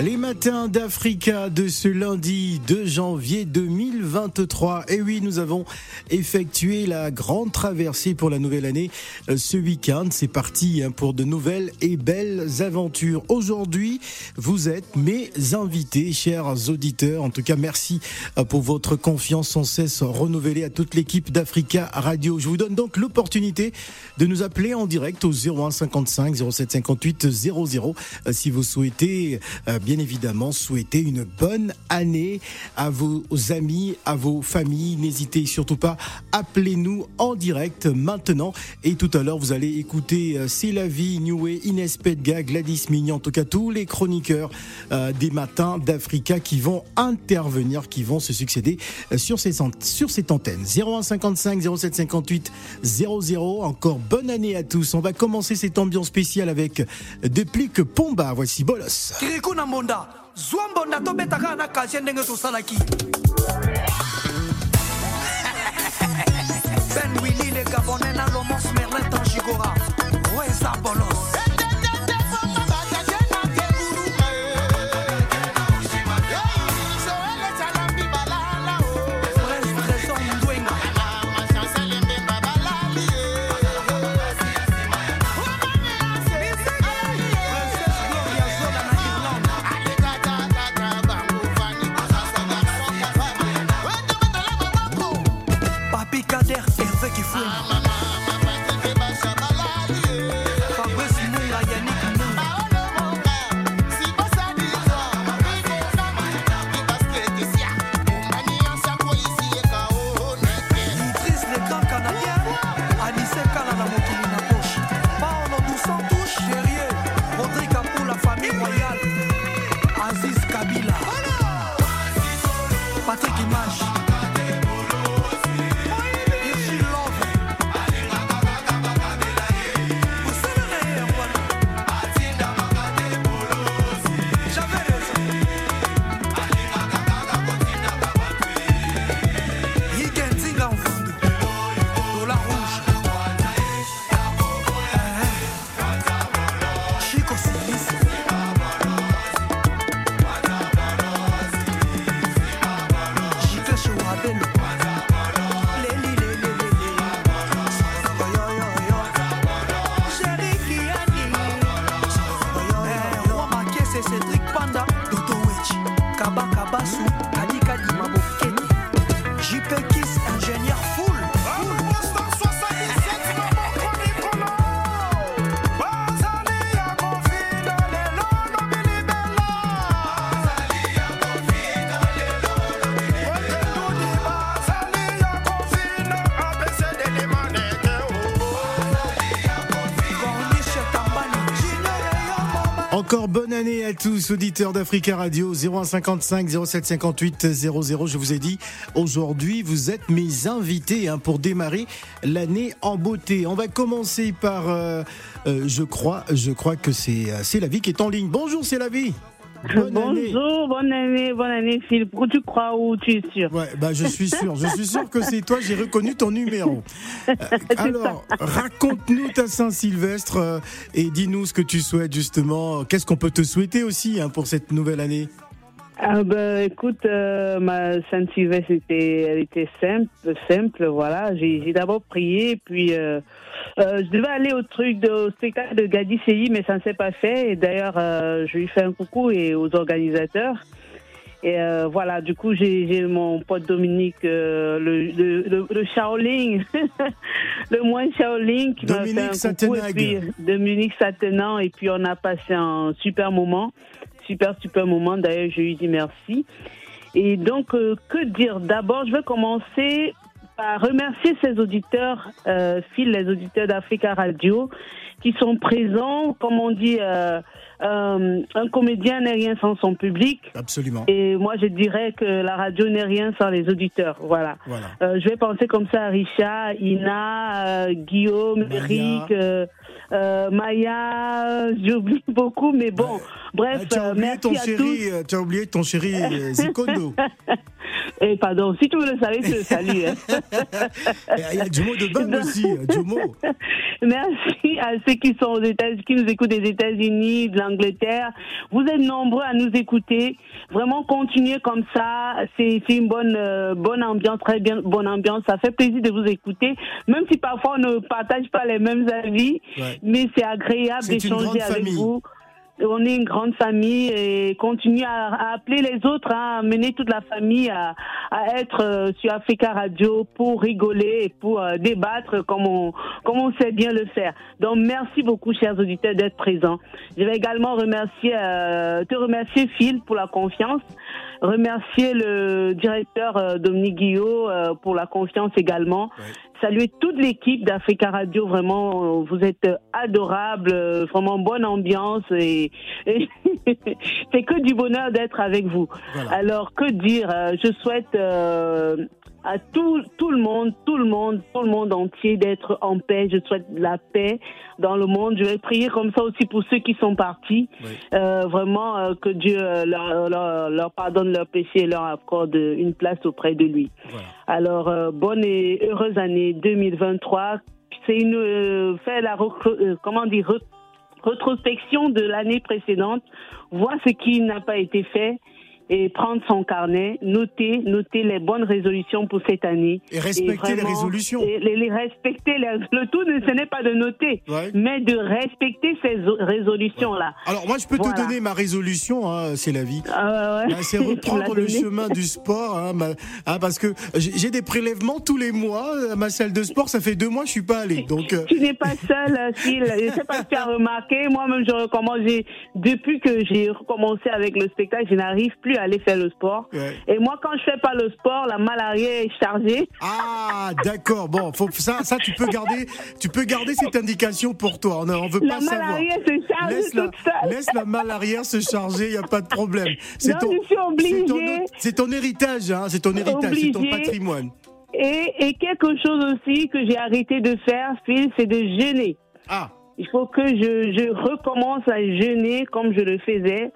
Les matins d'Africa de ce lundi 2 janvier 2023. Et oui, nous avons effectué la grande traversée pour la nouvelle année euh, ce week-end. C'est parti hein, pour de nouvelles et belles aventures. Aujourd'hui, vous êtes mes invités, chers auditeurs. En tout cas, merci euh, pour votre confiance sans cesse renouvelée à toute l'équipe d'Africa Radio. Je vous donne donc l'opportunité de nous appeler en direct au 01 55 07 58 00 si vous souhaitez euh, bien évidemment souhaiter une bonne année à vos amis, à vos familles. N'hésitez surtout pas, appelez-nous en direct maintenant. Et tout à l'heure, vous allez écouter euh, C'est la vie, Neway, Inès Pedga, Gladys Mignon, en tout cas tous les chroniqueurs euh, des matins d'Africa qui vont intervenir, qui vont se succéder euh, sur, ces, sur cette antenne. 0155 0758 00. Encore bonne année à tous. On va commencer cette ambiance spéciale avec Deplique Pomba. Voici Bolos. Mbonda. Zwa mbonda tobeta kaka na kasie ndenge tosalaki. Ben wili le gabonais tous, auditeurs d'Africa Radio 0155 0758 00. Je vous ai dit, aujourd'hui, vous êtes mes invités hein, pour démarrer l'année en beauté. On va commencer par, euh, euh, je crois, je crois que c'est euh, c'est la vie qui est en ligne. Bonjour, c'est la vie. Bonne Bonjour, bonne année, bonne année Phil. Pourquoi tu crois ou tu es sûr? Ouais, bah je suis sûr. Je suis sûr que c'est toi. J'ai reconnu ton numéro. Euh, alors, raconte-nous ta Saint-Sylvestre euh, et dis-nous ce que tu souhaites justement. Qu'est-ce qu'on peut te souhaiter aussi hein, pour cette nouvelle année? Ah ben, écoute, euh, ma Sainte Sylvestre était, elle était simple, simple, voilà. J'ai d'abord prié, puis euh, euh, je devais aller au truc de au spectacle de Gadi Seyi, mais ça ne s'est pas fait. Et d'ailleurs, euh, je lui fais un coucou et aux organisateurs. Et euh, voilà, du coup, j'ai mon pote Dominique, le, le, le, Shaolin, le moins Shaolin, qui m'a fait un coucou, et puis Dominique Satenant, et puis on a passé un super moment super, super moment. D'ailleurs, je lui dis merci. Et donc, euh, que dire? D'abord, je vais commencer par remercier ces auditeurs, euh, les auditeurs d'Africa Radio, qui sont présents, comme on dit, euh, euh, un comédien n'est rien sans son public. Absolument. Et moi, je dirais que la radio n'est rien sans les auditeurs. Voilà. Voilà. Euh, je vais penser comme ça à Richard, Ina, euh, Guillaume, Maya. Eric, euh, Maya. J'oublie beaucoup, mais bon. Bref, tu as oublié merci ton chéri, tu as oublié ton chéri Zikondo. Et pardon, si tu veux le saluer, je le salue. hein. Et Il y a Jomo de Bang aussi, euh, Jomo. Merci à ceux qui sont aux États, qui nous écoutent des États-Unis, de l'Angleterre. Vous êtes nombreux à nous écouter. Vraiment, continuez comme ça. C'est c'est une bonne, euh, bonne ambiance, très bien, bonne ambiance. Ça fait plaisir de vous écouter, même si parfois on ne partage pas les mêmes avis, Ouais. Mais c'est agréable d'échanger avec famille. vous. On est une grande famille et continuez à, à appeler les autres, hein, à amener toute la famille à, à être euh, sur Africa Radio pour rigoler et pour euh, débattre comme on, comme on sait bien le faire. Donc merci beaucoup, chers auditeurs, d'être présents. Je vais également remercier, euh, te remercier Phil pour la confiance, remercier le directeur euh, Dominique Guillot euh, pour la confiance également. Saluer toute l'équipe d'Africa Radio, vraiment, euh, vous êtes adorables, vraiment bonne ambiance et, et c'est que du bonheur d'être avec vous. Voilà. Alors que dire Je souhaite euh, à tout, tout le monde, tout le monde, tout le monde entier d'être en paix. Je souhaite la paix dans le monde. Je vais prier comme ça aussi pour ceux qui sont partis. Oui. Euh, vraiment euh, que Dieu euh, leur, leur, leur pardonne leurs péchés et leur accorde une place auprès de lui. Voilà. Alors, euh, bonne et heureuse année 2023. C'est une euh, faire la comment dire re- rétrospection de l'année précédente, voir ce qui n'a pas été fait et prendre son carnet, noter, noter les bonnes résolutions pour cette année. Et respecter les vraiment- résolutions. et les, les respecter. les- le tout, ne- ce n'est pas de noter, Ouais. mais de respecter ces résolutions-là. Alors moi je peux Voilà. te donner ma résolution, hein, c'est la vie. Ah ouais. Bah, c'est reprendre le chemin du sport, hein, ma- hein, parce que j'ai des prélèvements tous les mois à ma salle de sport. Ça fait deux mois que je suis pas allé, donc euh, Tu n'es pas seul, euh, Phil. Je ne sais pas si tu as remarqué. Moi-même, je recommence. Depuis que j'ai recommencé avec le spectacle, je n'arrive plus à aller faire le sport. Ouais. Et moi, quand je fais pas le sport, la malaria est chargée. ah d'accord. Bon, faut, ça, ça tu peux garder, tu peux garder cette indication pour toi. On, on veut La pas savoir. malaria Laisse la, laisse la malle arrière se charger, il y a pas de problème. C'est ton, ton, ton héritage, hein, c'est ton héritage, c'est ton patrimoine. Et, et quelque chose aussi que j'ai arrêté de faire, Phil, c'est de jeûner. Ah, Il faut que je, je recommence à jeûner comme je le faisais.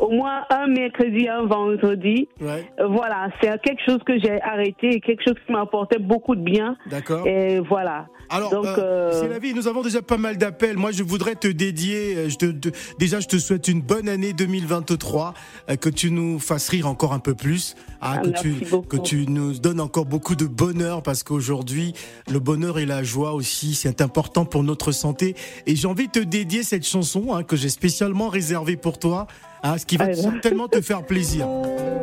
Au moins un mercredi, un vendredi. ouais, Euh, Voilà, c'est quelque chose que j'ai arrêté et quelque chose qui m'apportait beaucoup de bien. d'accord. Et voilà. Alors, Donc, euh, euh, c'est la vie. Nous avons déjà pas mal d'appels. Moi, je voudrais te dédier. euh, Je te, te- déjà, je te souhaite une bonne année 2023, euh, que tu nous fasses rire encore un peu plus, hein, Ah, que tu beaucoup. que tu nous donnes encore beaucoup de bonheur, parce qu'aujourd'hui, le bonheur et la joie aussi, c'est important pour notre santé. Et j'ai envie de te dédier cette chanson hein, que j'ai spécialement réservée pour toi, hein, ce qui va Ah, ben. certainement te faire plaisir.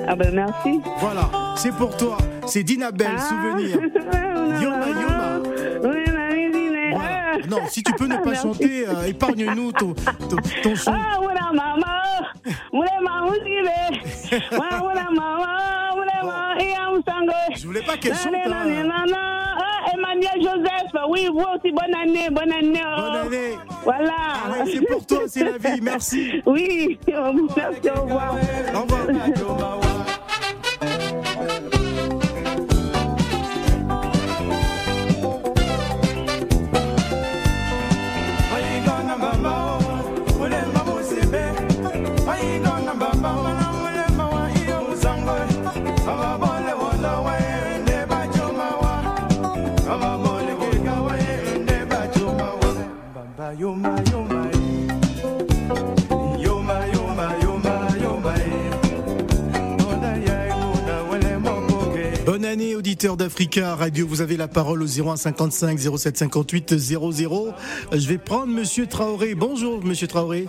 Ah ben merci. Voilà, c'est pour toi. C'est Dinabel, Ah. souvenir. Yoma, yoma. Non, si tu peux ne pas chanter, euh, épargne-nous ton, ton, ton son. Ah, wuna mama, wuna mama usile. Wa wuna mama, wuna mama, iya usango. Je voulais pas qu'elle chante. Hein. Ah, Emmanuel Joseph, oui, vous aussi, bonne année, bonne année. oh. Bonne année. Voilà. Ah ouais, c'est pour toi, c'est la vie. Merci. Oui, merci, au revoir. Au revoir. Bonne année, auditeurs d'Africa Radio. Vous avez la parole au 01 55 07 58 00. Je vais prendre Monsieur Traoré. Bonjour, Monsieur Traoré.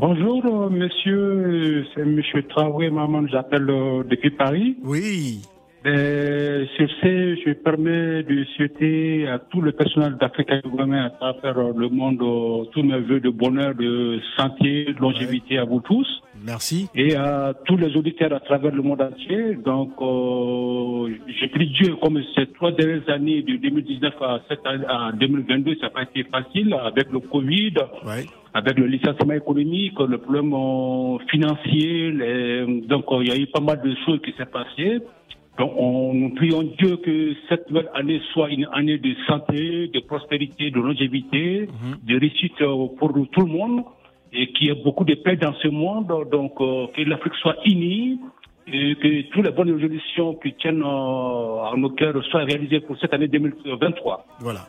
Bonjour, euh, monsieur. C'est monsieur Traoré, maman. J'appelle euh, depuis Paris. Oui. Euh, sur ce, je me permets de souhaiter à tout le personnel d'Africa à travers euh, le monde tous mes voeux de bonheur, de santé, de longévité à vous tous Merci. et à tous les auditeurs à travers le monde entier. Donc, euh, j'ai pris Dieu comme ces trois dernières années, de 2019 à, cette année- à 2022, ça n'a pas été facile avec le Covid, Ouais. avec le licenciement économique, le problème euh, financier. les- donc, euh, il y a eu pas mal de choses qui s'est passées. Donc, on, nous prions Dieu que cette nouvelle année soit une année de santé, de prospérité, de longévité, de réussite euh, pour tout le monde et qu'il y ait beaucoup de paix dans ce monde. Donc, euh, que l'Afrique soit unie et que toutes les bonnes résolutions qui tiennent euh, à nos cœurs soient réalisées pour cette année 2023. Voilà.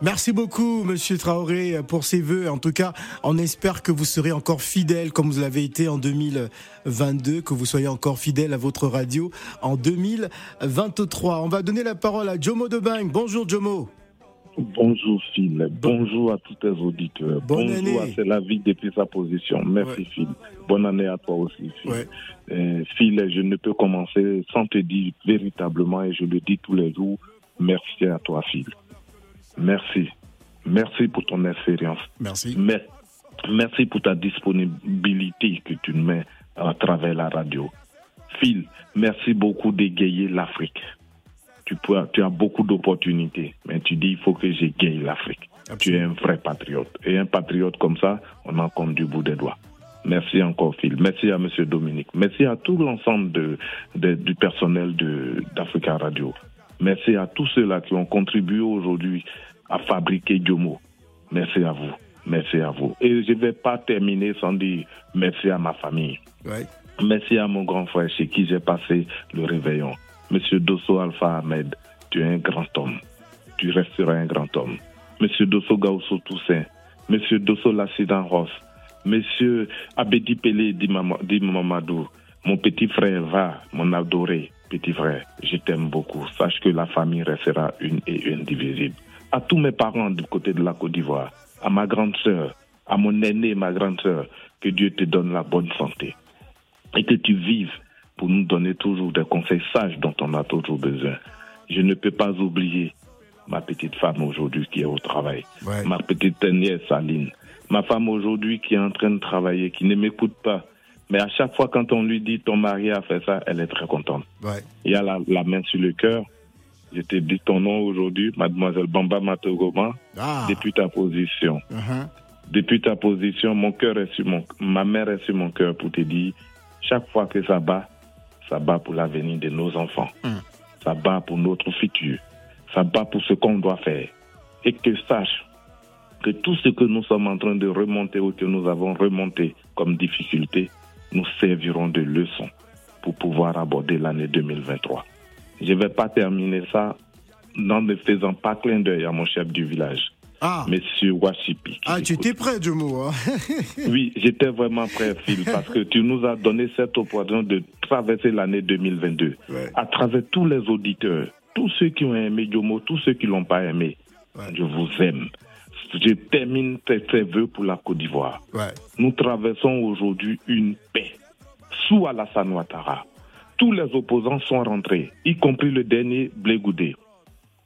Merci beaucoup, Monsieur Traoré, pour ces vœux. En tout cas, on espère que vous serez encore fidèle comme vous l'avez été en 2022, que vous soyez encore fidèle à votre radio en 2023. On va donner la parole à Jomo Debang. Bonjour, Jomo. Bonjour Phil, bonjour à tous tes auditeurs. Bonne bonjour année. à C'est la vie depuis sa position. Merci Ouais. Phil. Bonne année à toi aussi Phil. Ouais. Euh, Phil, je ne peux commencer sans te dire véritablement, et je le dis tous les jours, merci à toi Phil. Merci. Merci pour ton expérience. Merci. Mais- Merci pour ta disponibilité que tu mets à travers la radio. Phil, merci beaucoup d'égayer l'Afrique. Tu, peux- tu as beaucoup d'opportunités, mais tu dis il faut que j'égaye l'Afrique. Tu es un vrai patriote. Et un patriote comme ça, on en compte du bout des doigts. Merci encore, Phil. Merci à M. Dominique. Merci à tout l'ensemble de, de- du personnel d'Africa Radio. Merci à tous ceux-là qui ont contribué aujourd'hui à fabriquer Diomo. Merci à vous. Merci à vous. Et je ne vais pas terminer sans dire merci à ma famille. Ouais. Merci à mon grand frère chez qui j'ai passé le réveillon. Monsieur Dosso Alpha Ahmed, tu es un grand homme. Tu resteras un grand homme. Monsieur Dosso Gaousso Toussaint, Monsieur Dosso Lassidan Ross, Monsieur Abedi Pelé Dimama- Dimamadou, mon petit frère va, mon adoré petit frère, je t'aime beaucoup. Sache que la famille restera une et indivisible. À tous mes parents du côté de la Côte d'Ivoire, à ma grande sœur, à mon aîné, ma grande sœur, que Dieu te donne la bonne santé et que tu vives pour nous donner toujours des conseils sages dont on a toujours besoin. Je ne peux pas oublier ma petite femme aujourd'hui qui est au travail, Ouais. ma petite nièce Aline, ma femme aujourd'hui qui est en train de travailler, qui ne m'écoute pas. Mais à chaque fois quand on lui dit ton mari a fait ça, elle est très contente. Ouais. Il y a la, la main sur le cœur. Je te dis ton nom aujourd'hui, mademoiselle Bamba Matogoma, Ah. depuis ta position Uh-huh. depuis ta position, mon cœur est sur mon, ma mère est sur mon cœur pour te dire, chaque fois que ça bat, ça bat pour l'avenir de nos enfants. Mm. Ça bat pour notre futur. Ça bat pour ce qu'on doit faire. Et que sache que tout ce que nous sommes en train de remonter ou que nous avons remonté comme difficulté, nous serviront de leçon pour pouvoir aborder l'année 2023. Je ne vais pas terminer ça en ne faisant pas clin d'œil à mon chef du village, Ah. Monsieur Washipi. Ah, tu étais prêt, Jomo. Hein? Oui, j'étais vraiment prêt, Phil, parce que tu nous as donné cette opportunité de traverser l'année 2022 Ouais. à travers tous les auditeurs, tous ceux qui ont aimé Diomo, tous ceux qui l'ont pas aimé. Ouais. Je vous aime. Je termine ces, ces vœux pour la Côte d'Ivoire. Ouais. Nous traversons aujourd'hui une paix sous Alassane Ouattara. Tous les opposants sont rentrés, y compris le dernier Blé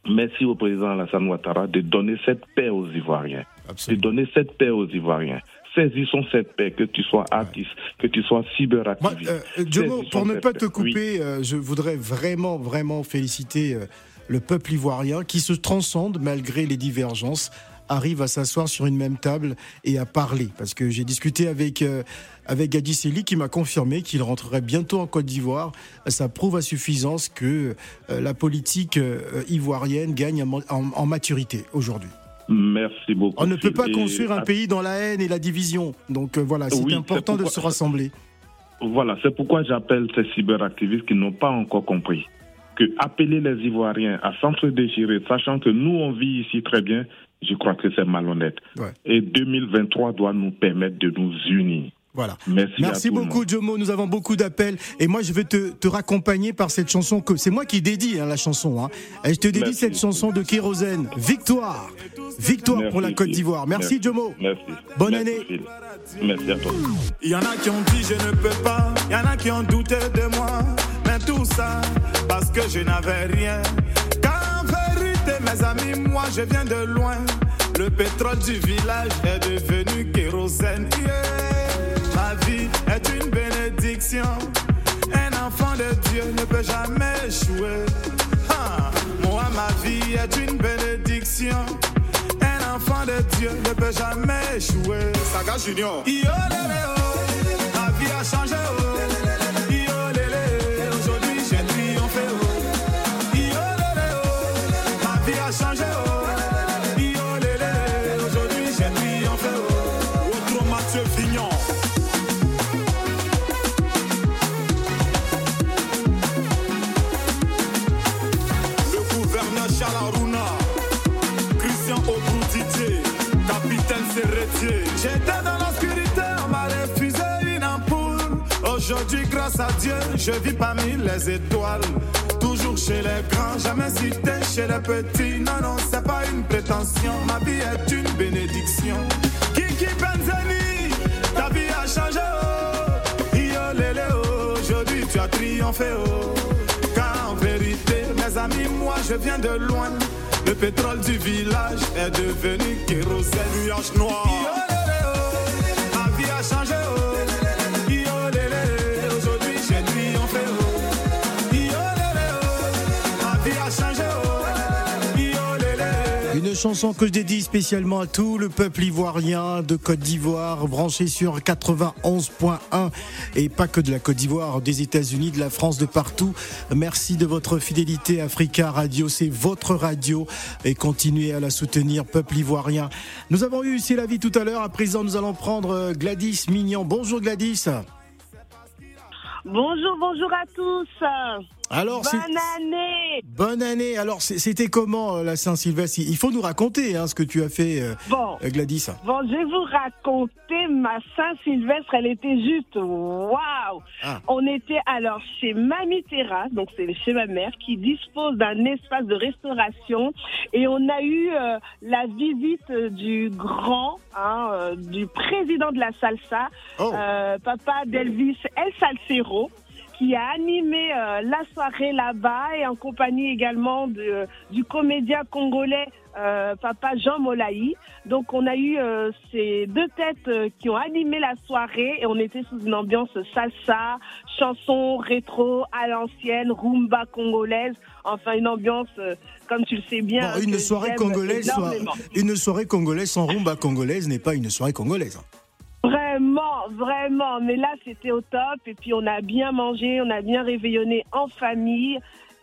Merci au président Alassane Ouattara de donner cette paix aux Ivoiriens de donner cette paix aux Ivoiriens. Saisissons cette paix, que tu sois artiste, que tu sois Moi, cyberactiviste. euh, euh, pour ne pas paix. te Oui. couper, euh, je voudrais vraiment, vraiment féliciter euh, le peuple ivoirien qui se transcende malgré les divergences, arrive à s'asseoir sur une même table et à parler. Parce que j'ai discuté avec, euh, avec Gadi Seli qui m'a confirmé qu'il rentrerait bientôt en Côte d'Ivoire. Ça prouve à suffisance que euh, la politique euh, ivoirienne gagne en, en- en maturité aujourd'hui. Merci beaucoup. On ne peut pas construire un pays dans la haine et la division. Donc euh, voilà, c'est Oui, important de se rassembler. Voilà, c'est pourquoi j'appelle ces cyberactivistes qui n'ont pas encore compris que appeler les Ivoiriens à s'entre-déchirer, sachant que nous, on vit ici très bien, je crois que c'est malhonnête. Ouais. Et 2023 doit nous permettre de nous unir. Voilà. Merci, Merci beaucoup. Jomo. Nous avons beaucoup d'appels. Et moi, je vais te, te raccompagner par cette chanson que c'est moi qui dédie hein, la chanson. Hein. Et je te dédie Merci. cette chanson de Kérosène. Victoire. Victoire Merci, pour la Côte d'Ivoire. Merci, Jomo. Merci. Bonne Merci, année. Phil. Merci à toi. Il y en a qui ont dit je ne peux pas, il y en a qui ont douté de moi, mais tout ça parce que je n'avais rien. Car mes amis, moi je viens de loin. Le pétrole du village est devenu kérosène. Ma vie est une bénédiction. Un enfant de Dieu ne peut jamais échouer. Ah. Moi, ma vie est une bénédiction. Un enfant de Dieu ne peut jamais échouer. Saga Junior. Oh. Ma vie a changé. Oh. J'étais dans l'obscurité, on m'a refusé une ampoule. Aujourd'hui, grâce à Dieu, je vis parmi les étoiles. Toujours chez les grands, jamais cité chez les petits. Non, non, c'est pas une prétention. Ma vie est une bénédiction. Kiki Benzani, ta vie a changé. Oh. Yo, lélé, oh. Aujourd'hui, tu as triomphé. Oh. Car en vérité, mes amis, moi, je viens de loin. Le pétrole du village est devenu kérosène, nuage noir. Ma vie a changé. Chanson que je dédie spécialement à tout le peuple ivoirien de Côte d'Ivoire, branché sur 91.1 et pas que de la Côte d'Ivoire, des États-Unis, de la France, de partout. Merci de votre fidélité Africa Radio, c'est votre radio et continuez à la soutenir, peuple ivoirien. Nous avons eu C'est la vie tout à l'heure, à présent nous allons prendre Gladys Mignon. Bonjour Gladys. Bonjour, bonjour à tous. Alors, bonne année Bonne année Alors, c'était comment euh, la Saint-Sylvestre? Il faut nous raconter hein, ce que tu as fait, euh, bon, euh, Gladys. Bon, je vais vous raconter ma Saint-Sylvestre. Elle était juste waouh ah. On était alors chez Mamie Terrasse, donc c'est chez ma mère, qui dispose d'un espace de restauration. Et on a eu la visite du grand, hein, du président de la salsa, oh. papa d'Elvis El Salcero qui a animé euh, la soirée là-bas et en compagnie également de, du comédien congolais euh, Papa Jean Molaï. Donc on a eu euh, ces deux têtes qui ont animé la soirée et on était sous une ambiance salsa, chanson rétro à l'ancienne, rumba congolaise. Enfin une ambiance, comme tu le sais bien. une soirée congolaise, une soirée congolaise sans rumba congolaise n'est pas une soirée congolaise. Vraiment, vraiment. Mais là, c'était au top. Et puis, on a bien mangé, on a bien réveillonné en famille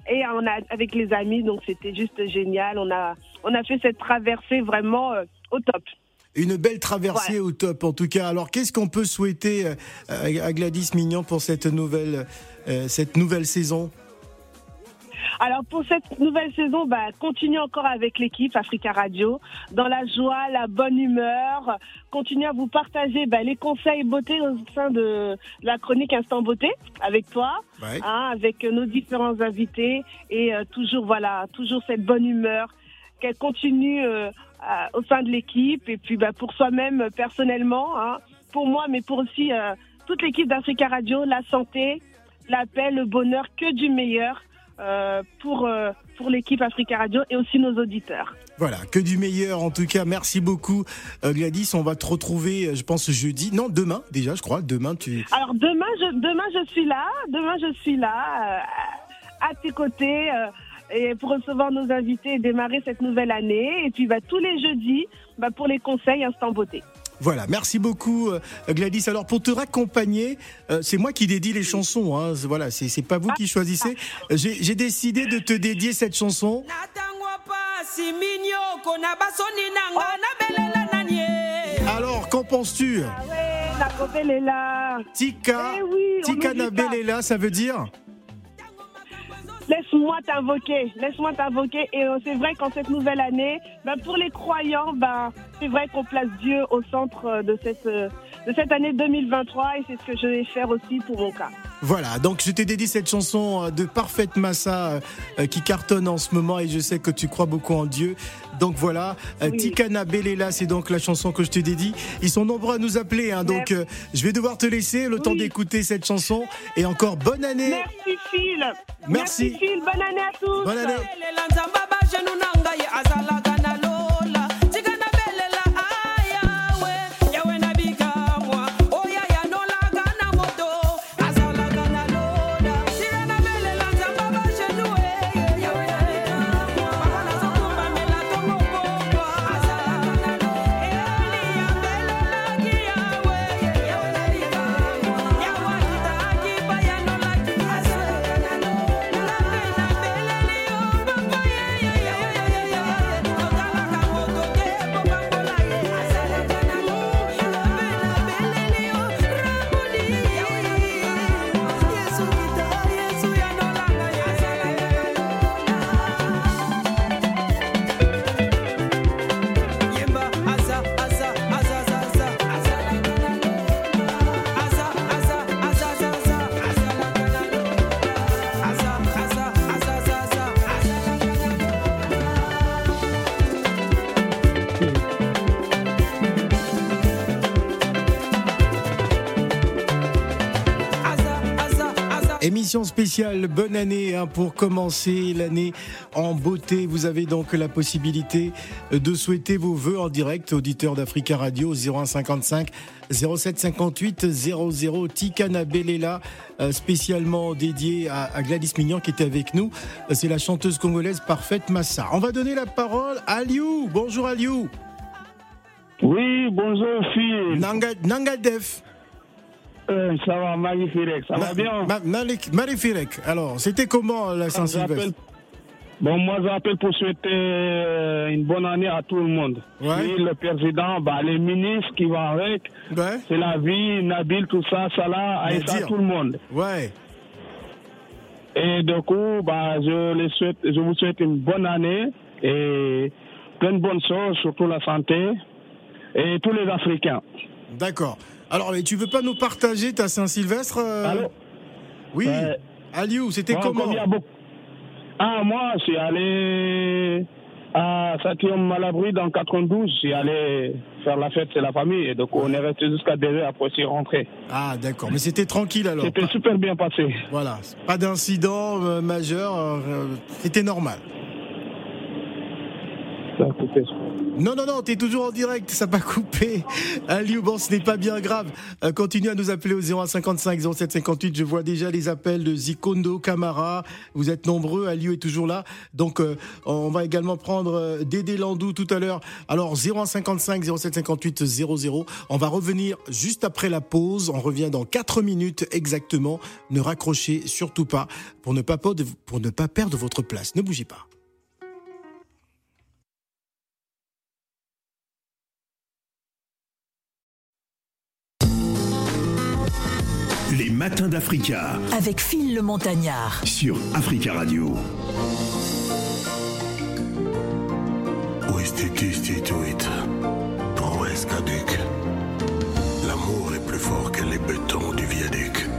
et on a, avec les amis. Donc, c'était juste génial. On a, on a fait cette traversée vraiment euh, au top. Une belle traversée au top, en tout cas. Alors, qu'est-ce qu'on peut souhaiter euh, à Gladys Mignon pour cette nouvelle, euh, cette nouvelle saison? Alors pour cette nouvelle saison, bah, continue encore avec l'équipe Africa Radio, dans la joie, la bonne humeur. Continue à vous partager bah, les conseils beauté au sein de la chronique Instant Beauté avec toi, hein, avec nos différents invités et euh, toujours voilà, toujours cette bonne humeur qu'elle continue euh, au sein de l'équipe et puis bah, pour soi-même personnellement, hein, pour moi mais pour aussi euh, toute l'équipe d'Africa Radio, la santé, la paix, le bonheur, que du meilleur. Euh, pour, euh, pour l'équipe Africa Radio et aussi nos auditeurs. Voilà, que du meilleur en tout cas. Merci beaucoup euh, Gladys. On va te retrouver, je pense, jeudi. Non, demain déjà, je crois. Demain, tu. Alors demain, je, demain, je suis là. Demain, je suis là, à tes côtés. et pour recevoir nos invités et démarrer cette nouvelle année. Et puis bah, tous les jeudis, bah, pour les conseils Instant Beauté. Voilà, merci beaucoup euh, Gladys. Alors pour te raccompagner, euh, c'est moi qui dédie les chansons. Hein. Voilà, c'est pas vous qui choisissez. J'ai décidé de te dédier cette chanson. Alors, qu'en penses-tu? Ah Tika, eh Tika Nabelela, ça veut dire? Laisse-moi t'invoquer, laisse-moi t'invoquer. Et euh, c'est vrai qu'en cette nouvelle année, ben, pour les croyants, ben, c'est vrai qu'on place Dieu au centre euh, de cette, euh, de cette année 2023 et c'est ce que je vais faire aussi pour mon cas. Voilà, donc je t'ai dédié cette chanson de Parfaite Massa qui cartonne en ce moment et je sais que tu crois beaucoup en Dieu. Donc voilà, Tikana Belela, c'est donc la chanson que je te dédie. Ils sont nombreux à nous appeler, hein, donc je vais devoir te laisser le temps d'écouter cette chanson et encore bonne année. Merci Phil. Merci. Merci Phil, bonne année à tous. Bonne année. Émission spéciale Bonne année hein, pour commencer l'année en beauté. Vous avez donc la possibilité de souhaiter vos vœux en direct, auditeurs d'Africa Radio 0155 0758 00 Tikana Belela, euh, spécialement dédié à, Gladys Mignon qui était avec nous. C'est la chanteuse congolaise parfaite Massa. On va donner la parole à Aliou. Bonjour Aliou. Oui, bonjour fille. Nanga, Nanga Def. Euh, ça va, magnifique, ça va bien. magnifique. Alors, c'était comment la Saint-Sylvestre Bon, moi, j'appelle pour souhaiter euh, une bonne année à tout le monde. Ouais. le président, bah, les ministres qui vont avec, c'est la vie, Nabil, tout ça, Salah, Aïssa, tout le monde. Ouais. Et du coup, bah, je, les souhaite, je vous souhaite une bonne année et plein de bonnes choses, surtout la santé et tous les Africains. D'accord. Alors, mais tu veux pas nous partager ta Saint-Sylvestre euh Allô Oui. Aliou, c'était comment Ah, moi, je suis allé à Saint-Guillaume Malabry dans 92. Je suis allé faire la fête, c'est la famille. Et donc, on est resté jusqu'à 2 heures après s'y rentrer. Ah, d'accord. Mais c'était tranquille alors C'était super bien passé. Voilà. Pas d'incident euh, majeur. Euh, c'était normal. Ça. Non, non, non, t'es toujours en direct, ça pas coupé. Aliou, bon, ce n'est pas bien grave. Euh, continue à nous appeler au 0155 0758. Je vois déjà les appels de Zikondo, Camara. Vous êtes nombreux, Aliou est toujours là. Donc, euh, on va également prendre euh, Dédé Landou tout à l'heure. Alors, 0155 0758 00. On va revenir juste après la pause. On revient dans 4 minutes exactement. Ne raccrochez surtout pas, pour ne pas perdre votre place. Ne bougez pas. Les matins d'Africa. Avec Phil le Montagnard. Sur Africa Radio. L'amour est plus fort que les bétons du viaduc.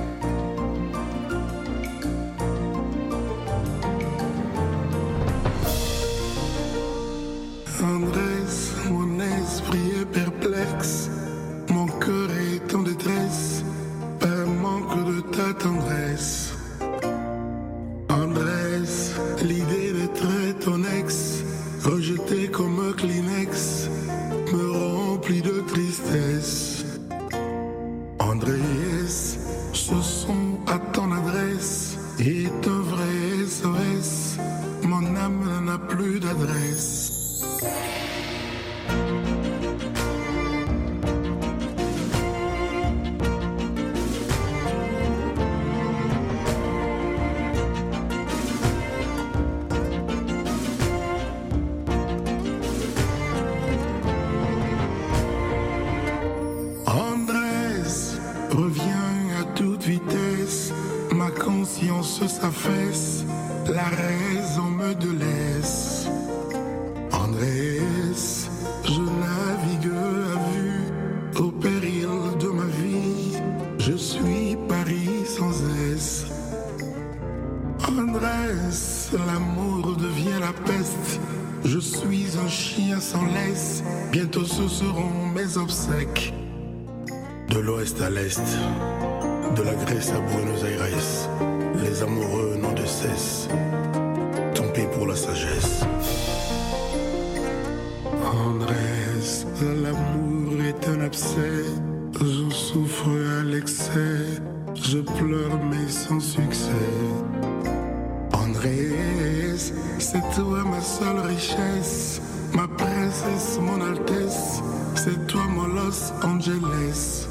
À l'est, de la Grèce à Buenos Aires, les amoureux n'ont de cesse. Tant pis pour la sagesse. Andrés, l'amour est un abcès. Je souffre à l'excès, je pleure mais sans succès. Andrés, c'est toi ma seule richesse, ma princesse, mon altesse, c'est toi mon Los Angeles.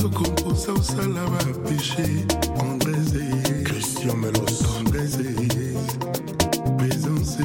ezokokosa osala bapeshe andrese christian melos. Andrese présence.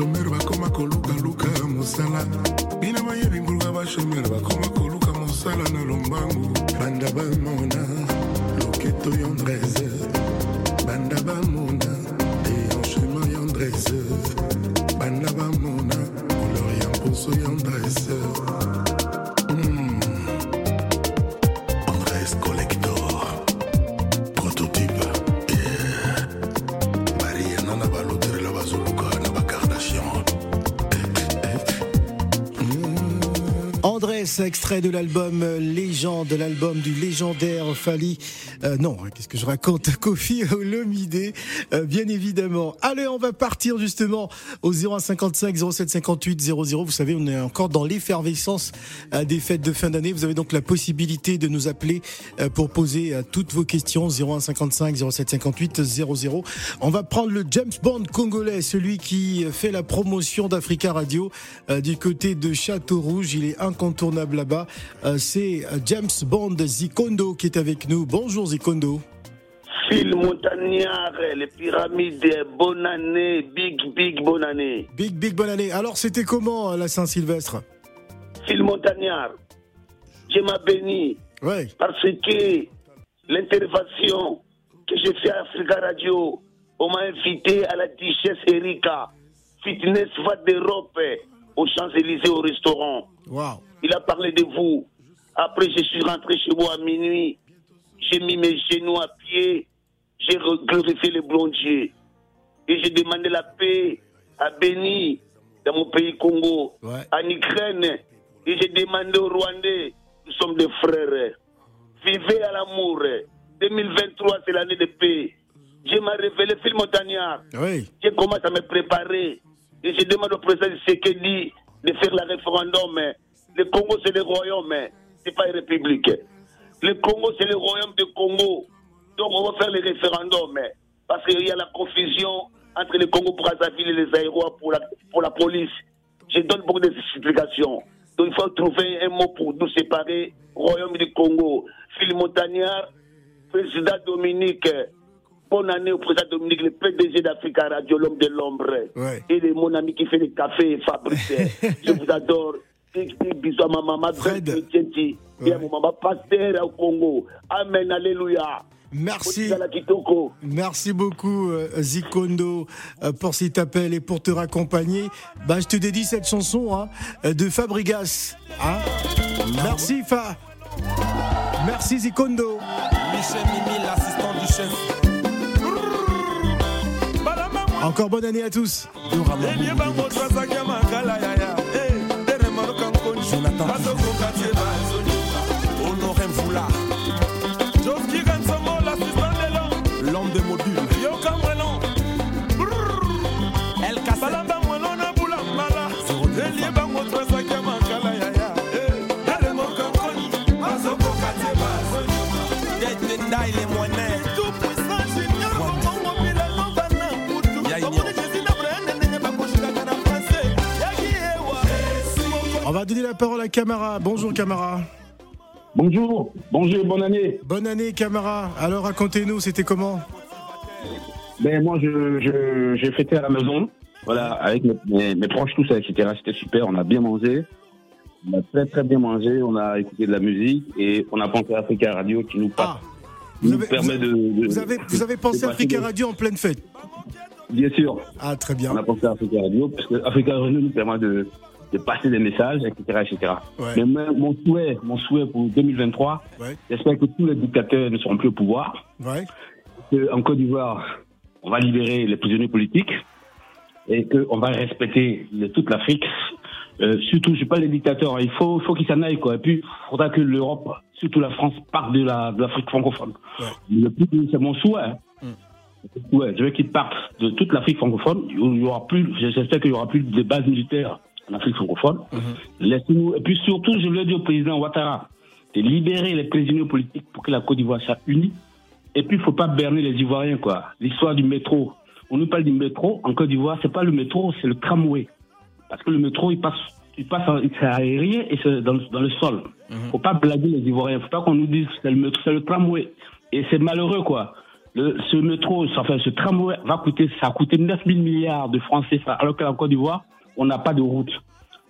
Bashomer bakoma kolukaluka mosala. Bino boyebi pourquoi bashomer bakoma koluka mosala na lombangu. Banda bamona, loketo yondresse. Banda bamona, déhanchement yondresse. Banda bamona, couleur yamposo yondresse. Hmm. Extrait de l'album Légende, l'album du légendaire Fali. Euh, non, qu'est-ce que je raconte Kofi Olomide, euh, bien évidemment. Allez, on va partir justement au 0155 0758 00. Vous savez, on est encore dans l'effervescence euh, des fêtes de fin d'année. Vous avez donc la possibilité de nous appeler euh, pour poser euh, toutes vos questions 0155 0758 00. On va prendre le James Bond congolais, celui qui fait la promotion d'Africa Radio du côté de Château Rouge. Il est incontournable là-bas. Euh, C'est James Bond Zikondo qui est avec nous. Bonjour Zikondo. Phil Montagnard, les pyramides, bonne année, big, big, bonne année. Big, big bonne année. Alors, c'était comment euh, la Saint-Sylvestre? Phil Montagnard, Dieu m'a béni Ouais. parce que l'intervention que j'ai fait à Africa Radio, on m'a invité à la Duchesse Erika, Fitness va d'Europe, aux Champs-Élysées au restaurant. Waouh. Il a parlé de vous. Après, je suis rentré chez moi à minuit. J'ai mis mes genoux à pied. J'ai glorifié le bon Dieu. Et j'ai demandé la paix à Béni, dans mon pays Congo, Ouais. en Ukraine. Et j'ai demandé aux Rwandais, nous sommes des frères. Vivez à l'amour. 2023, c'est l'année de paix. Dieu m'a révélé, Phil Montagnard. Oui. Je commence à me préparer. Et je demande au président Tshisekedi de faire le référendum. Le Congo, c'est le royaume, c'est pas une république. Le Congo, c'est le royaume du Congo. Donc, on va faire le référendum. Parce qu'il y a la confusion entre le Congo Brazzaville et les aéroports pour la, pour la police. Je donne beaucoup d'explications. Donc, il faut trouver un mot pour nous séparer. Royaume du Congo. Phil Montagnard, président Dominique. Bonne année au président Dominique, le PDG d'Africa Radio, l'homme de l'ombre. Ouais. Et mon ami qui fait des cafés, Fabrice. Je vous adore. Fred. Pasteur au Congo. Amen, alléluia. Merci. Motika la Kitoko. Merci beaucoup euh, Zikondo euh, pour cet appel et pour te raccompagner. Bah, je te dédie cette chanson hein, euh, de Fabrigas. hein. Merci Fa. Merci Zikondo. Michel Mimi, l'assistant du chef. Encore bonne année à tous. Jonathan donner la parole à Camara. Bonjour Camara. Bonjour, bonjour, bonne année. Bonne année Camara. Alors racontez-nous, c'était comment? Ben moi, je, je, j'ai fêté à la maison, voilà, avec mes, mes, mes proches, tout ça, etc. C'était super, on a bien mangé. On a très très bien mangé, on a écouté de la musique et on a pensé à Africa Radio qui nous, Ah, nous avez- permet vous de, de- Vous avez, vous avez pensé à Africa Radio en pleine fête? Bien sûr, Ah, très bien. on a pensé à Africa Radio parce que Africa Radio nous permet de, de passer des messages, etc. etc. Ouais. Mais mon souhait, mon souhait pour 2023, Ouais. j'espère que tous les dictateurs ne seront plus au pouvoir. Ouais. que en Côte d'Ivoire, on va libérer les prisonniers politiques et qu'on va respecter toute l'Afrique Euh, surtout, je suis pas les dictateurs. Il faut, faut qu'ils s'en aillent, quoi. Et puis, il faudra que l'Europe, surtout la France, parte de la, de l'Afrique francophone. Le plus, c'est mon souhait. hein. Ouais, je veux qu'ils partent de toute l'Afrique francophone. Il y aura plus, j'espère qu'il y aura plus de bases militaires en Afrique francophone. Laissez-nous, et puis surtout, je le dis au président Ouattara, de libérer les prisonniers politiques pour que la Côte d'Ivoire soit unie. Et puis, il faut pas berner les Ivoiriens, quoi. L'histoire du métro. On nous parle du métro. En Côte d'Ivoire, c'est pas le métro, c'est le tramway. Parce que le métro, il passe, il passe, en- c'est aérien et c'est dans, le- dans le sol. Faut pas blaguer les Ivoiriens. Faut pas qu'on nous dise que c'est le métro, c'est le tramway. Et c'est malheureux, quoi. Le, ce métro, enfin, ce tramway va coûter, ça a coûté 9 000 milliards de francs CFA, alors qu'en Côte d'Ivoire, on n'a pas de route.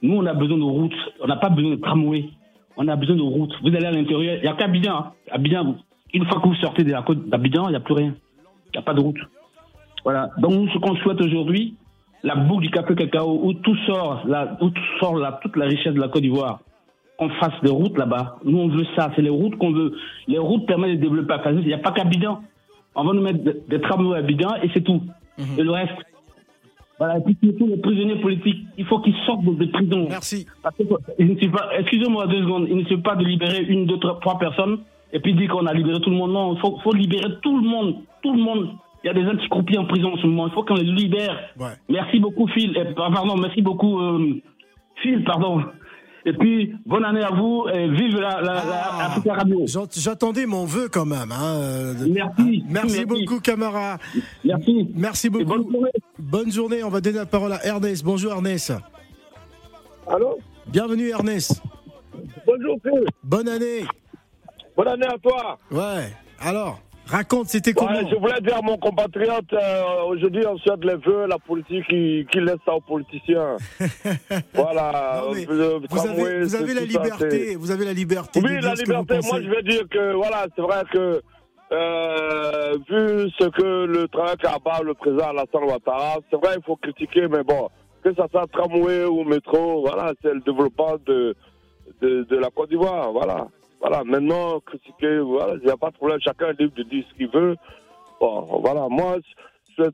Nous, on a besoin de route. On n'a pas besoin de tramway. On a besoin de route. Vous allez à l'intérieur, il n'y a qu'Abidjan. hein. Abidjan, une fois que vous sortez de la côte d'Abidjan, il n'y a plus rien. Il n'y a pas de route. Voilà. Donc, ce qu'on souhaite aujourd'hui, la boucle du café cacao, où tout sort, là, où tout sort là, toute la richesse de la Côte d'Ivoire, qu'on fasse des routes là-bas. Nous, on veut ça. C'est les routes qu'on veut. Les routes permettent de développer la Il n'y a pas qu'Abidjan. On va nous mettre des, des tramways à Abidjan et c'est tout. Et le reste. Voilà. Et puis, surtout, les prisonniers politiques, il faut qu'ils sortent de, de prison. Merci. Parce que, excusez-moi deux secondes, il ne suffit pas de libérer une, deux, trois, trois personnes et puis dire qu'on a libéré tout le monde. Non, il faut, faut libérer tout le monde. Tout le monde. Il y a des gens qui croupillent en prison en ce moment. Il faut qu'on les libère. Merci beaucoup, Phil. Eh, pardon, merci beaucoup, euh, Phil, pardon. Et puis, bonne année à vous et vive la, la, la Africa Radio. J'ent- J'attendais mon vœu quand même. Hein. euh, Merci. Merci beaucoup, Camara. Merci. Merci beaucoup. bonne, journée. On va donner la parole à Ernest. Bonjour, Ernest. Allô Bienvenue, Ernest. Bonjour, Phil. Bonne année. Bonne année à toi. Ouais. Alors, raconte, c'était Ouais, comment je voulais dire à mon compatriote, euh, aujourd'hui, on souhaite les vœux, la politique, qui, qui laisse ça aux politiciens. voilà. Non, le vous tramway, avez, vous c'est avez la ça, liberté. Vous avez la liberté. Oui, de la liberté. Moi, je vais dire que, voilà, c'est vrai que, euh, vu ce que le travail qu'a le président Alassane Ouattara, c'est vrai, il faut critiquer, mais bon, que ça soit tramway ou métro, voilà, c'est le développement de, de, de la Côte d'Ivoire, voilà. Voilà, maintenant, critiquer, voilà, il n'y a pas de problème, chacun est libre de dire ce qu'il veut. Bon, voilà, moi, je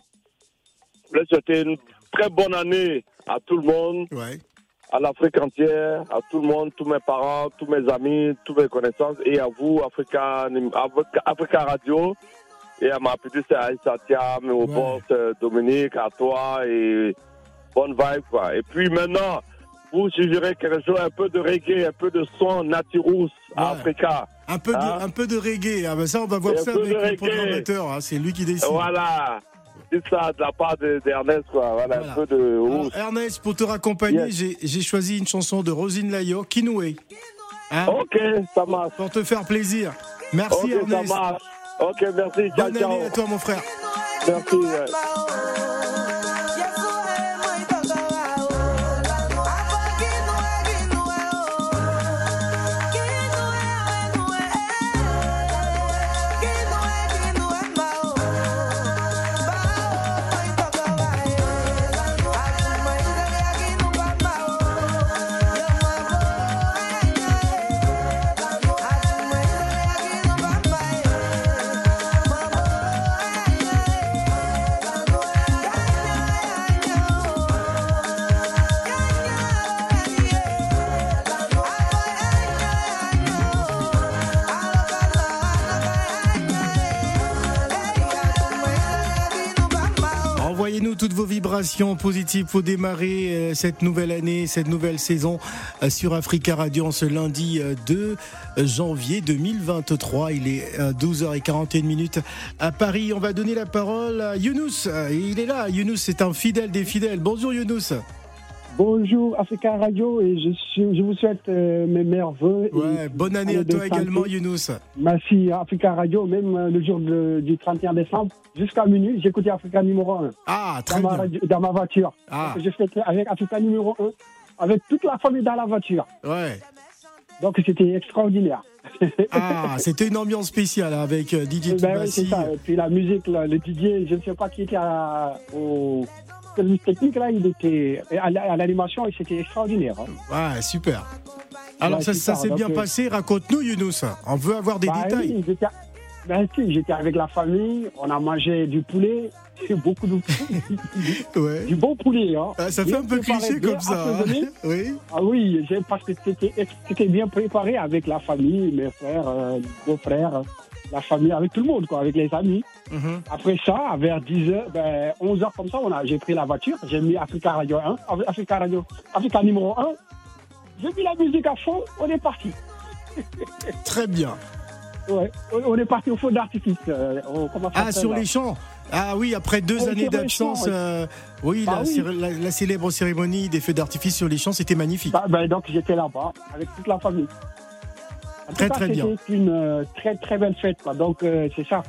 voulais souhaiter une très bonne année à tout le monde, à l'Afrique entière, à tout le monde, tous mes parents, tous mes amis, toutes mes connaissances, et à vous, Africa, Africa, Radio, et à ma petite Aïssa Thiam, et au boss euh, Dominique, à toi, et bonne vibe, quoi. Et puis maintenant, vous suggérez quelque chose, un peu de reggae, un peu de son naturous à Africa. Un peu, de, Hein? un peu de reggae. Ah, ben ça, on va voir Et ça avec le programmateur. hein, C'est lui qui décide. Voilà. C'est ça, de la part de- d'Ernest, quoi. Voilà, un peu de Alors, Ernest, pour te raccompagner, j'ai- j'ai choisi une chanson de Rosine Layo, Kinoué. Hein? Ok, ça marche. Pour te faire plaisir. Merci Ok, ça Ernest. marche. Ok, merci. Bonne ciao. année à toi, mon frère. Merci. ouais. Vos vibrations positives pour démarrer euh, cette nouvelle année, cette nouvelle saison euh, sur Africa Radio en ce lundi euh, 2 janvier 2023. Il est euh, 12h41 minutes à Paris. On va donner la parole à Younous. Euh, Il est là. Younous, c'est un fidèle des fidèles. Bonjour Younous. Bonjour Africa Radio et je, suis- je vous souhaite euh, mes meilleurs voeux. Ouais, bonne année à toi également Younous. Merci Africa Radio, même euh, le jour de- du 31 décembre, jusqu'à minuit, j'écoutais Africa numéro 1. Ah, très dans ma, bien. radio- dans ma voiture. Ah. Je fêtais avec Africa numéro 1, avec toute la famille dans la voiture. Ouais. Donc c'était extraordinaire. Ah, c'était une ambiance spéciale hein, avec euh, DJ Ben oui, ça. Et puis la musique, le DJ, je ne sais pas qui était à- au service technique, là, il était à la- à l'animation et c'était extraordinaire. hein. Ouais, super. Alors Ouais, ça, s'est bien euh, passé. Raconte-nous Younous. On veut avoir des Bah détails. oui, Ben si, j'étais avec la famille, on a mangé du poulet, beaucoup de Ouais. du bon poulet. Hein. Ah, ça fait un peu cliché comme ça. hein. Oui. Ah oui, parce que c'était bien préparé avec la famille, mes frères, euh, beaux frères, la famille, avec tout le monde, quoi, avec les amis. Mhm. Après ça, vers 10h, ben, 11h comme ça, j'ai pris la voiture, j'ai mis Africa Radio 1, Africa Radio, Africa numéro 1. J'ai mis la musique à fond, on est parti. Très bien. Ouais, on, est parti au feu d'artifice. euh, Ah, sur là les champs Ah oui, après deux années d'absence, euh, oui, Bah la, oui. céré- la- la célèbre cérémonie des feux d'artifice sur les champs, c'était magnifique. Bah, ben, donc j'étais là-bas avec toute la famille. En Très, cas, très bien. C'était une euh, très très belle fête. Quoi. Donc c'est ça.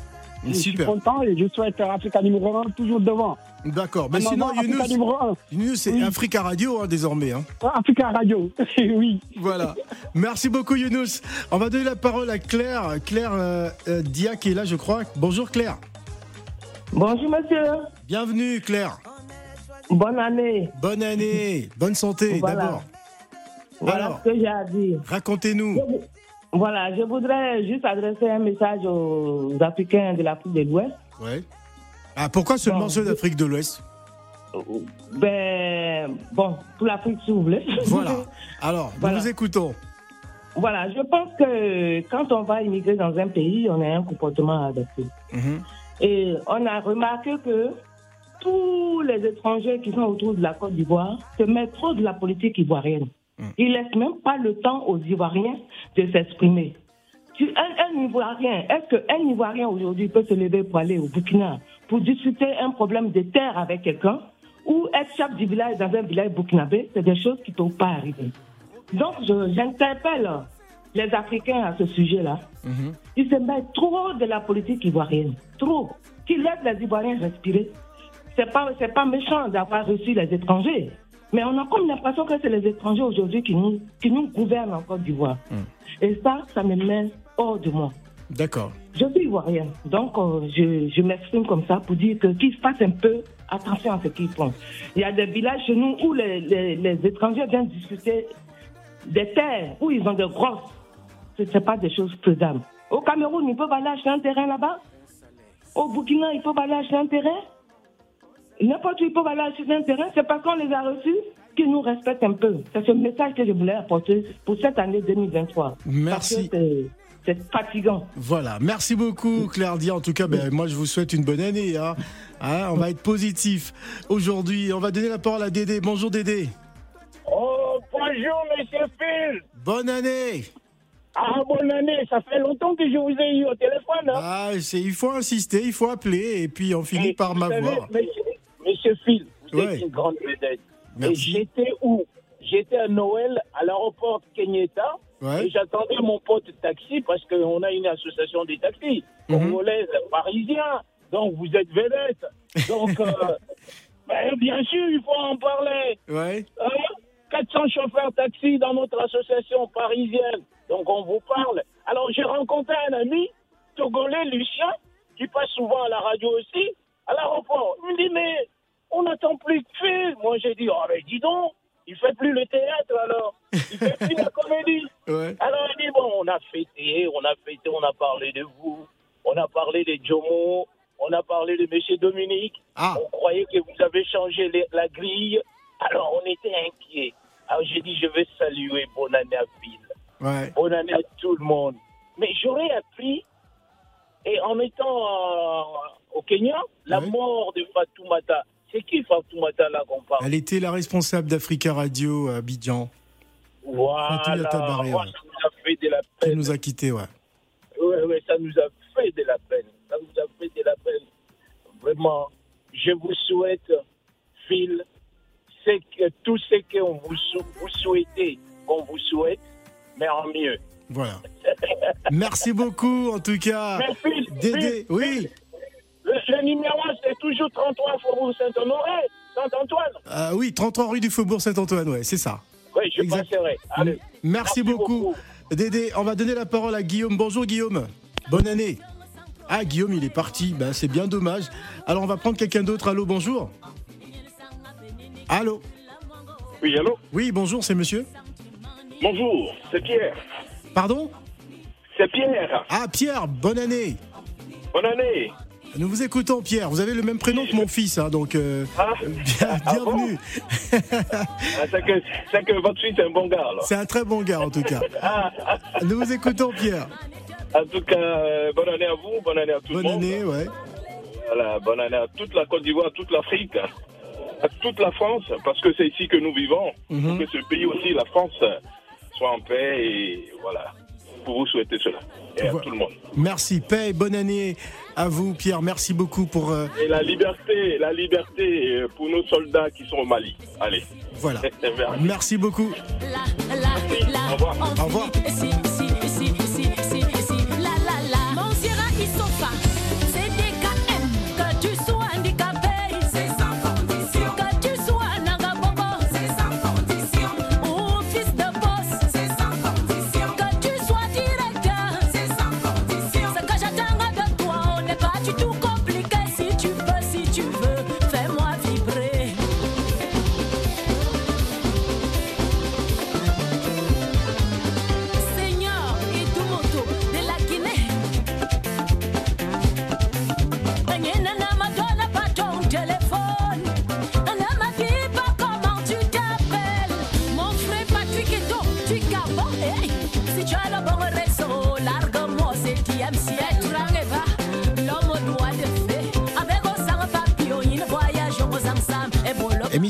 Je suis Super. content et je souhaite Africa numéro 1 toujours devant. D'accord. Mais sinon, Younous, numéro 1. Younous, c'est Oui. Africa Radio hein, désormais. hein. Africa Radio, oui. Voilà. Merci beaucoup, Younous. On va donner la parole à Claire. Claire euh, euh, Dia qui est là, je crois. Bonjour, Claire. Bonjour monsieur. Bienvenue, Claire. Bonne année. Bonne année. Bonne santé, Voilà. d'abord. Voilà Alors, ce que j'ai à dire. racontez-nous. Voilà, je voudrais juste adresser un message aux Africains de l'Afrique de l'Ouest. Ouais. Ah, pourquoi seulement Bon, ceux d'Afrique de l'Ouest? Ben, bon, pour l'Afrique, si vous voulez. Voilà. Alors, nous Voilà. vous écoutons. Voilà, je pense que quand on va immigrer dans un pays, on a un comportement à adopter. Mhm. Et on a remarqué que tous les étrangers qui sont autour de la Côte d'Ivoire se mettent trop de la politique ivoirienne. Ils laissent même pas le temps aux Ivoiriens de s'exprimer. Un, un Ivoirien, est-ce qu'un Ivoirien aujourd'hui peut se lever pour aller au Burkina pour discuter un problème de terre avec quelqu'un ou être chef du village dans un village burkinabé C'est des choses qui ne peuvent pas arriver. Donc, j'interpelle les Africains à ce sujet-là. Ils se mettent trop de la politique ivoirienne. Trop. Qu'ils laissent les Ivoiriens respirer. C'est pas, c'est pas méchant d'avoir reçu les étrangers. Mais on a comme l'impression que c'est les étrangers aujourd'hui qui nous, qui nous gouvernent en Côte d'Ivoire. Et ça, ça me met hors de moi. D'accord. Je suis ivoirienne, donc euh, je, je m'exprime comme ça pour dire que qu'ils fassent un peu attention à ce qu'ils font. Il y a des villages chez nous où les, les, les étrangers viennent discuter des terres, où ils ont des grosses. Ce n'est pas des choses faisables. Au Cameroun, ils peuvent aller acheter un terrain là-bas? Au Burkina, ils peuvent aller acheter un terrain? N'importe ils peuvent aller acheter un terrain. C'est parce qu'on les a reçus qu'ils nous respectent un peu. C'est ce message que je voulais apporter pour cette année 2023. Merci. Parce que c'est- fatigant. Voilà, merci beaucoup Claire Dia. En tout cas, ben, moi je vous souhaite une bonne année. hein. Hein, on va être positif aujourd'hui. On va donner la parole à Dédé. Bonjour Dédé. Oh, bonjour, monsieur Phil. Bonne année. Ah, bonne année. Ça fait longtemps que je vous ai eu au téléphone. Hein. Ah, c'est- il faut insister, il faut appeler et puis on finit Et par m'avoir. Monsieur, monsieur Phil, vous Ouais. êtes une grande vedette. Et j'étais où? J'étais à Noël à l'aéroport Kenyatta. Ouais. Et j'attendais mon pote taxi parce qu'on a une association des taxis Mhm. congolaises, parisiens. Donc vous êtes vedette. Donc, euh, ben, bien sûr, il faut en parler. Ouais. Hein? 400 chauffeurs taxi dans notre association parisienne. Donc on vous parle. Alors j'ai rencontré un ami, togolais, Lucien, qui passe souvent à la radio aussi, à l'aéroport. Il me dit, mais on n'attend plus que Phil. Moi j'ai dit, oh mais dis donc, il fait plus le théâtre alors. Il fait plus la comédie. Ouais. Alors il dit, bon, on a fêté, on a fêté, on a parlé de vous, on a parlé des Jomo, on a parlé de M. Dominique. On croyait que vous avez changé les- la grille. Alors on était inquiets. Alors j'ai dit, je vais saluer bonne année à Phil. Ouais. Bonne année à tout le monde. Mais j'aurais appris, et en étant euh, au Kenya, la mort de Fatoumata. C'est qui Fatoumata là qu'on parle Elle était la responsable d'Africa Radio à Abidjan. Voilà. Ouais. ça nous a fait de la peine. nous a quittés, ouais. Oui, oui, ça nous a fait de la peine. Ça nous a fait de la peine. Vraiment, je vous souhaite, Phil, que tout ce que vous, sou- vous souhaitez, qu'on vous souhaite, mais en mieux. Voilà. Merci beaucoup, en tout cas. Mais Phil, Dédé, Phil, oui. Le, le numéro, toujours 33 Faubourg Saint-Honoré, Saint-Antoine. Ah oui, 33 rue du Faubourg Saint-Antoine, ouais, c'est ça. Oui, je passerai. Allez. Merci, beaucoup. Dédé, on va donner la parole à Guillaume. Bonjour Guillaume. Bonne année. Ah, Guillaume, il est parti. Ben, c'est bien dommage. Alors, on va prendre quelqu'un d'autre. Allô, bonjour. Allô Oui, allô Oui, bonjour, c'est monsieur Bonjour, c'est Pierre. Pardon? C'est Pierre. Ah, Pierre, bonne année. Bonne année. Nous vous écoutons, Pierre. Vous avez le même prénom que mon fils, hein, donc euh, bien- bienvenue. Ah, c'est que, c'est que votre fils est un bon gars. C'est un très bon gars, en tout cas. Nous vous écoutons, Pierre. En tout cas, euh, bonne année à vous, bonne année à tout Bonne le monde. année, ouais. Voilà, bonne année à toute la Côte d'Ivoire, toute l'Afrique, à toute la France, parce que c'est ici que nous vivons. Mhm. Que ce pays aussi, la France, soit en paix et voilà. Pour vous souhaiter cela. Et à tout le monde. Merci, paix bonne année à vous, Pierre. Merci beaucoup pour. euh, Et la liberté, la liberté euh, pour nos soldats qui sont au Mali. Allez. voilà. Merci. Merci beaucoup. Au revoir. Au revoir.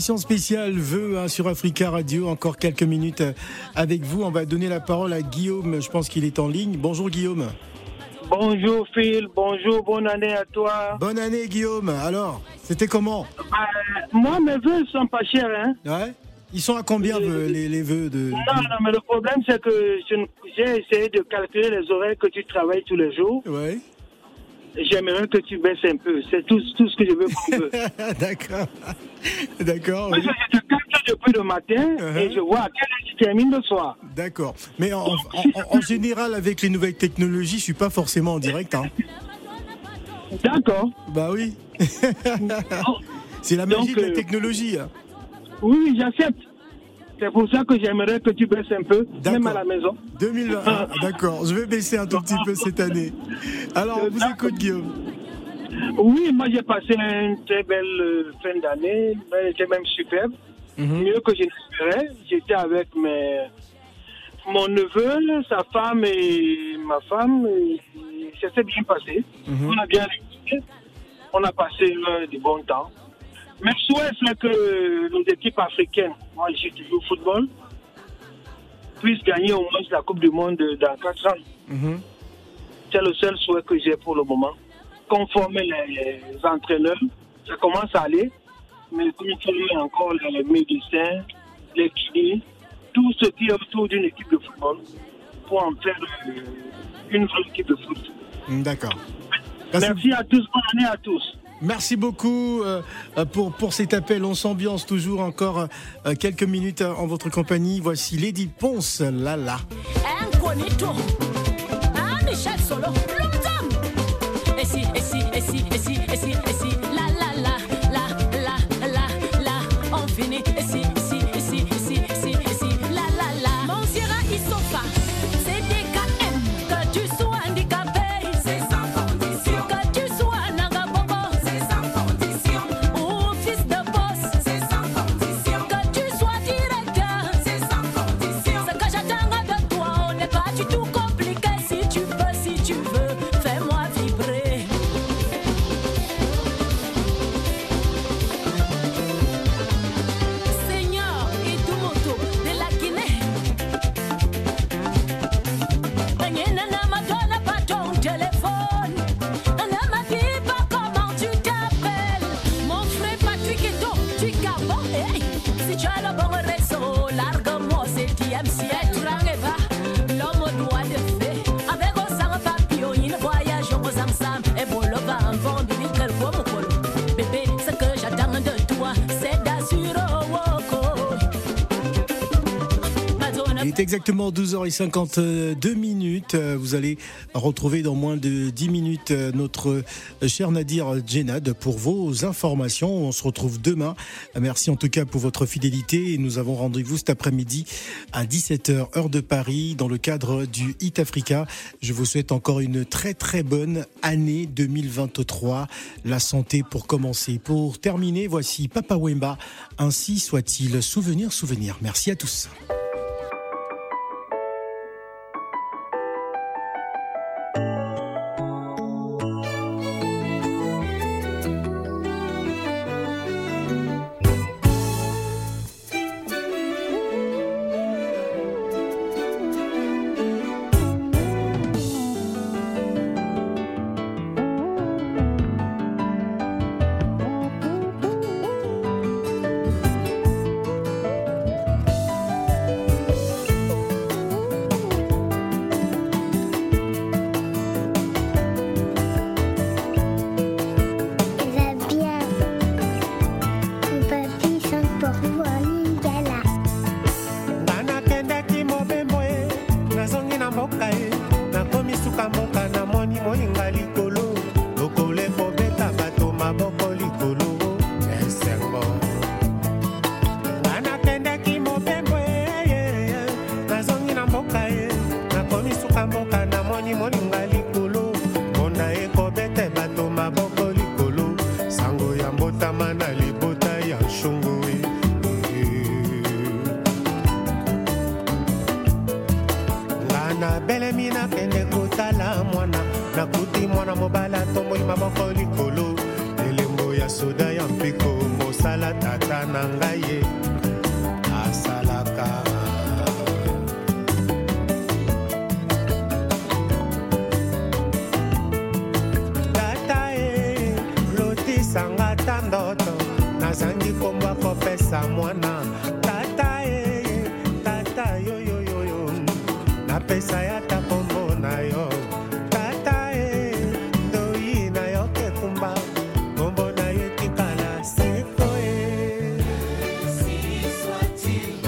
Émission spéciale vœux hein, sur Africa Radio. Encore quelques minutes euh, avec vous. On va donner la parole à Guillaume. Je pense qu'il est en ligne. Bonjour, Guillaume. Bonjour Phil, bonjour, bonne année à toi. Bonne année, Guillaume. Alors, c'était comment? Euh, moi, mes vœux sont pas chers. Hein. Ouais Ils sont à combien vœux, les, les vœux de. Non, non, mais le problème, c'est que j'ai essayé de calculer les horaires que tu travailles tous les jours. Ouais. J'aimerais que tu baisses un peu. C'est tout, tout ce que je veux qu'on veut. D'accord. D'accord. Parce que je te capte depuis le matin Uh-huh. et je vois à quelle heure tu termines le soir. D'accord. Mais en, en- en- en général, avec les nouvelles technologies, je suis pas forcément en direct. Hein. D'accord. Bah oui. C'est la magie Donc, de la euh, technologie. hein. Oui, j'accepte. C'est pour ça que j'aimerais que tu baisses un peu, même à la maison. 2020. ah, D'accord. Je vais baisser un tout petit peu cette année. Alors, on vous écoute, Guillaume. Oui, moi j'ai passé une très belle euh, fin d'année, elle était même superbe, mieux que je n'espérais. J'étais avec mes, mon neveu, sa femme et ma femme, et ça s'est bien passé. On a bien réussi, on a passé euh, du bon temps. Mes souhaits, c'est que nos équipes africaines, moi je toujours au football, puissent gagner au moins la Coupe du Monde dans 4 ans. C'est le seul souhait que j'ai pour le moment. Conformer les, entraîneurs, ça commence à aller, mais conformer encore les médecins, les kinés, tout ce qui est autour d'une équipe de football pour en faire euh, une vraie équipe de foot. D'accord. Merci à tous, bonne année à tous. Merci beaucoup euh, euh, pour, cet appel. On s'ambiance toujours encore euh, quelques minutes en votre compagnie. Voici Lady Ponce, là là. Michel Solo. Exactement 12h52 minutes. Euh, Vous allez retrouver dans moins de 10 minutes euh, notre cher Nadir Djenad pour vos informations. On se retrouve demain. Merci en tout cas pour votre fidélité nous avons rendez-vous cet après-midi à 17h heure de Paris dans le cadre du Hit Africa. Je vous souhaite encore une très très bonne année 2023. La santé pour commencer. Pour terminer, voici Papa Wemba. Ainsi soit-il. Souvenir, souvenir. Merci à tous.